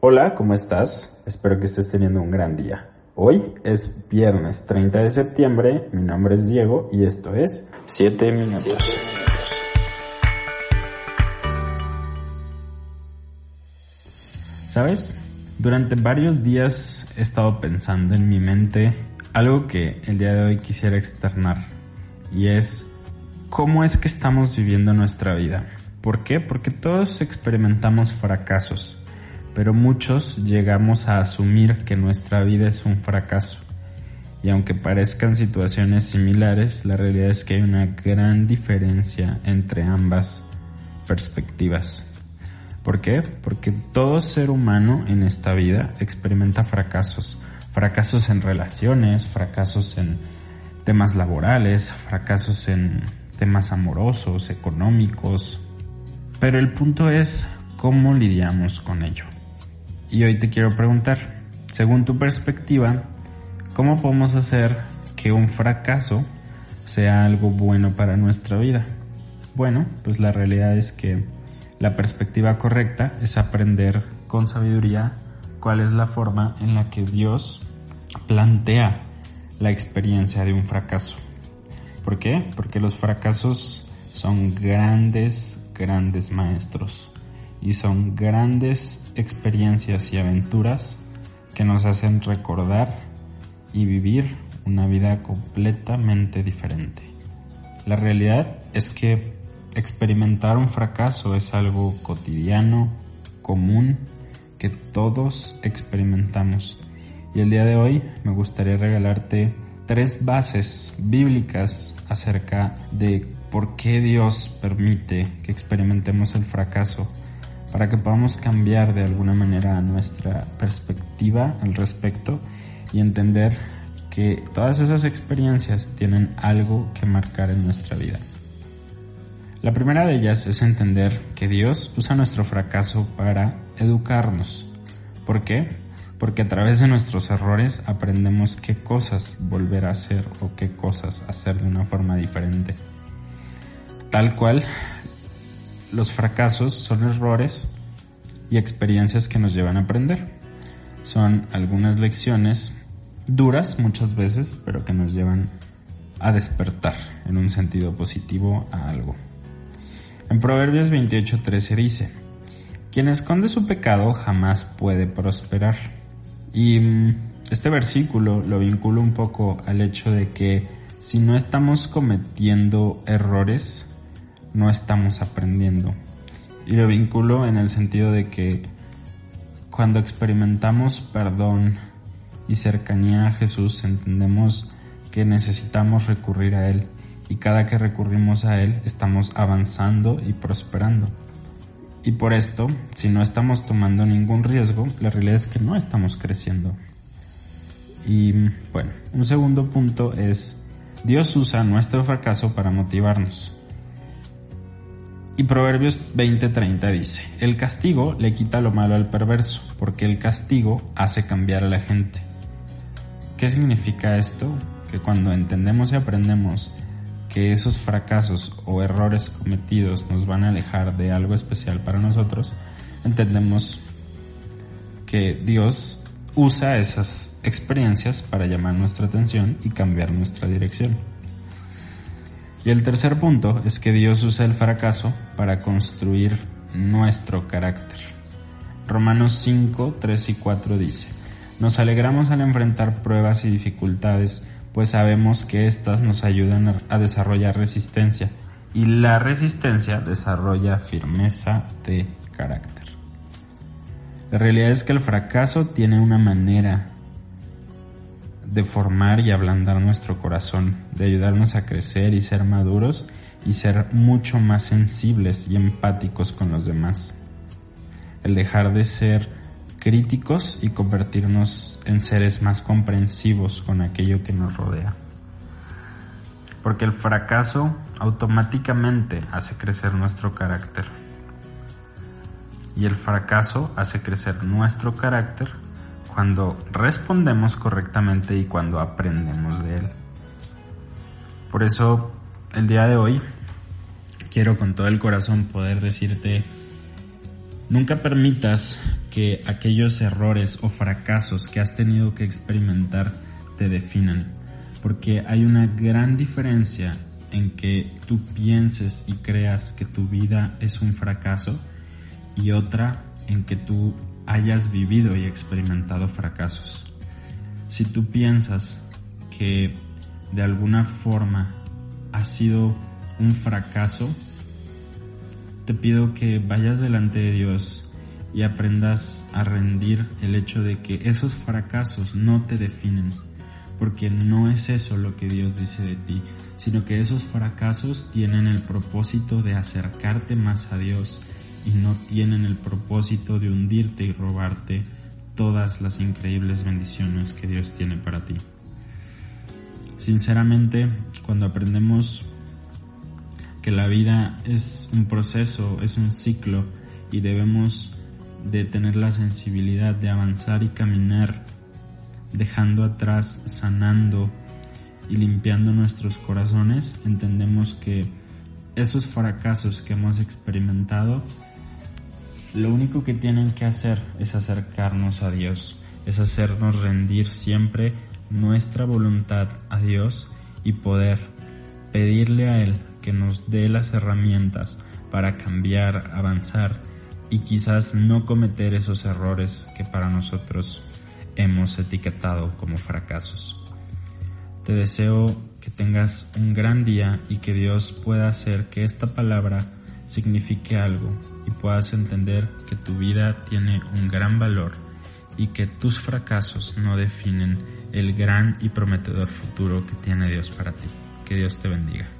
Hola, ¿cómo estás? Espero que estés teniendo un gran día. Hoy es viernes 30 de septiembre, mi nombre es Diego y esto es 7 minutos. ¿Sabes? Durante varios días he estado pensando en mi mente algo que el día de hoy quisiera externar y es cómo es que estamos viviendo nuestra vida. ¿Por qué? Porque todos experimentamos fracasos pero muchos llegamos a asumir que nuestra vida es un fracaso. Y aunque parezcan situaciones similares, la realidad es que hay una gran diferencia entre ambas perspectivas. ¿Por qué? Porque todo ser humano en esta vida experimenta fracasos. Fracasos en relaciones, fracasos en temas laborales, fracasos en temas amorosos, económicos. Pero el punto es cómo lidiamos con ello. Y hoy te quiero preguntar, según tu perspectiva, ¿cómo podemos hacer que un fracaso sea algo bueno para nuestra vida? Bueno, pues la realidad es que la perspectiva correcta es aprender con sabiduría cuál es la forma en la que Dios plantea la experiencia de un fracaso. ¿Por qué? Porque los fracasos son grandes, grandes maestros y son grandes experiencias y aventuras que nos hacen recordar y vivir una vida completamente diferente. La realidad es que experimentar un fracaso es algo cotidiano, común, que todos experimentamos. Y el día de hoy me gustaría regalarte tres bases bíblicas acerca de por qué Dios permite que experimentemos el fracaso para que podamos cambiar de alguna manera nuestra perspectiva al respecto y entender que todas esas experiencias tienen algo que marcar en nuestra vida. La primera de ellas es entender que Dios usa nuestro fracaso para educarnos. ¿Por qué? Porque a través de nuestros errores aprendemos qué cosas volver a hacer o qué cosas hacer de una forma diferente. Tal cual los fracasos son errores y experiencias que nos llevan a aprender. Son algunas lecciones duras muchas veces, pero que nos llevan a despertar en un sentido positivo a algo. En Proverbios 28:13 dice, quien esconde su pecado jamás puede prosperar. Y mm, este versículo lo vinculo un poco al hecho de que si no estamos cometiendo errores, no estamos aprendiendo. Y lo vinculo en el sentido de que cuando experimentamos perdón y cercanía a Jesús, entendemos que necesitamos recurrir a Él. Y cada que recurrimos a Él, estamos avanzando y prosperando. Y por esto, si no estamos tomando ningún riesgo, la realidad es que no estamos creciendo. Y bueno, un segundo punto es, Dios usa nuestro fracaso para motivarnos. Y Proverbios 20:30 dice, el castigo le quita lo malo al perverso, porque el castigo hace cambiar a la gente. ¿Qué significa esto? Que cuando entendemos y aprendemos que esos fracasos o errores cometidos nos van a alejar de algo especial para nosotros, entendemos que Dios usa esas experiencias para llamar nuestra atención y cambiar nuestra dirección. Y el tercer punto es que Dios usa el fracaso para construir nuestro carácter. Romanos 5, 3 y 4 dice, Nos alegramos al enfrentar pruebas y dificultades, pues sabemos que éstas nos ayudan a desarrollar resistencia, y la resistencia desarrolla firmeza de carácter. La realidad es que el fracaso tiene una manera de formar y ablandar nuestro corazón, de ayudarnos a crecer y ser maduros y ser mucho más sensibles y empáticos con los demás. El dejar de ser críticos y convertirnos en seres más comprensivos con aquello que nos rodea. Porque el fracaso automáticamente hace crecer nuestro carácter. Y el fracaso hace crecer nuestro carácter cuando respondemos correctamente y cuando aprendemos de él. Por eso, el día de hoy, quiero con todo el corazón poder decirte, nunca permitas que aquellos errores o fracasos que has tenido que experimentar te definan, porque hay una gran diferencia en que tú pienses y creas que tu vida es un fracaso y otra en que tú hayas vivido y experimentado fracasos. Si tú piensas que de alguna forma ha sido un fracaso, te pido que vayas delante de Dios y aprendas a rendir el hecho de que esos fracasos no te definen, porque no es eso lo que Dios dice de ti, sino que esos fracasos tienen el propósito de acercarte más a Dios y no tienen el propósito de hundirte y robarte todas las increíbles bendiciones que Dios tiene para ti. Sinceramente, cuando aprendemos que la vida es un proceso, es un ciclo y debemos de tener la sensibilidad de avanzar y caminar, dejando atrás, sanando y limpiando nuestros corazones, entendemos que esos fracasos que hemos experimentado, lo único que tienen que hacer es acercarnos a Dios, es hacernos rendir siempre nuestra voluntad a Dios y poder pedirle a Él que nos dé las herramientas para cambiar, avanzar y quizás no cometer esos errores que para nosotros hemos etiquetado como fracasos. Te deseo que tengas un gran día y que Dios pueda hacer que esta palabra signifique algo y puedas entender que tu vida tiene un gran valor y que tus fracasos no definen el gran y prometedor futuro que tiene Dios para ti. Que Dios te bendiga.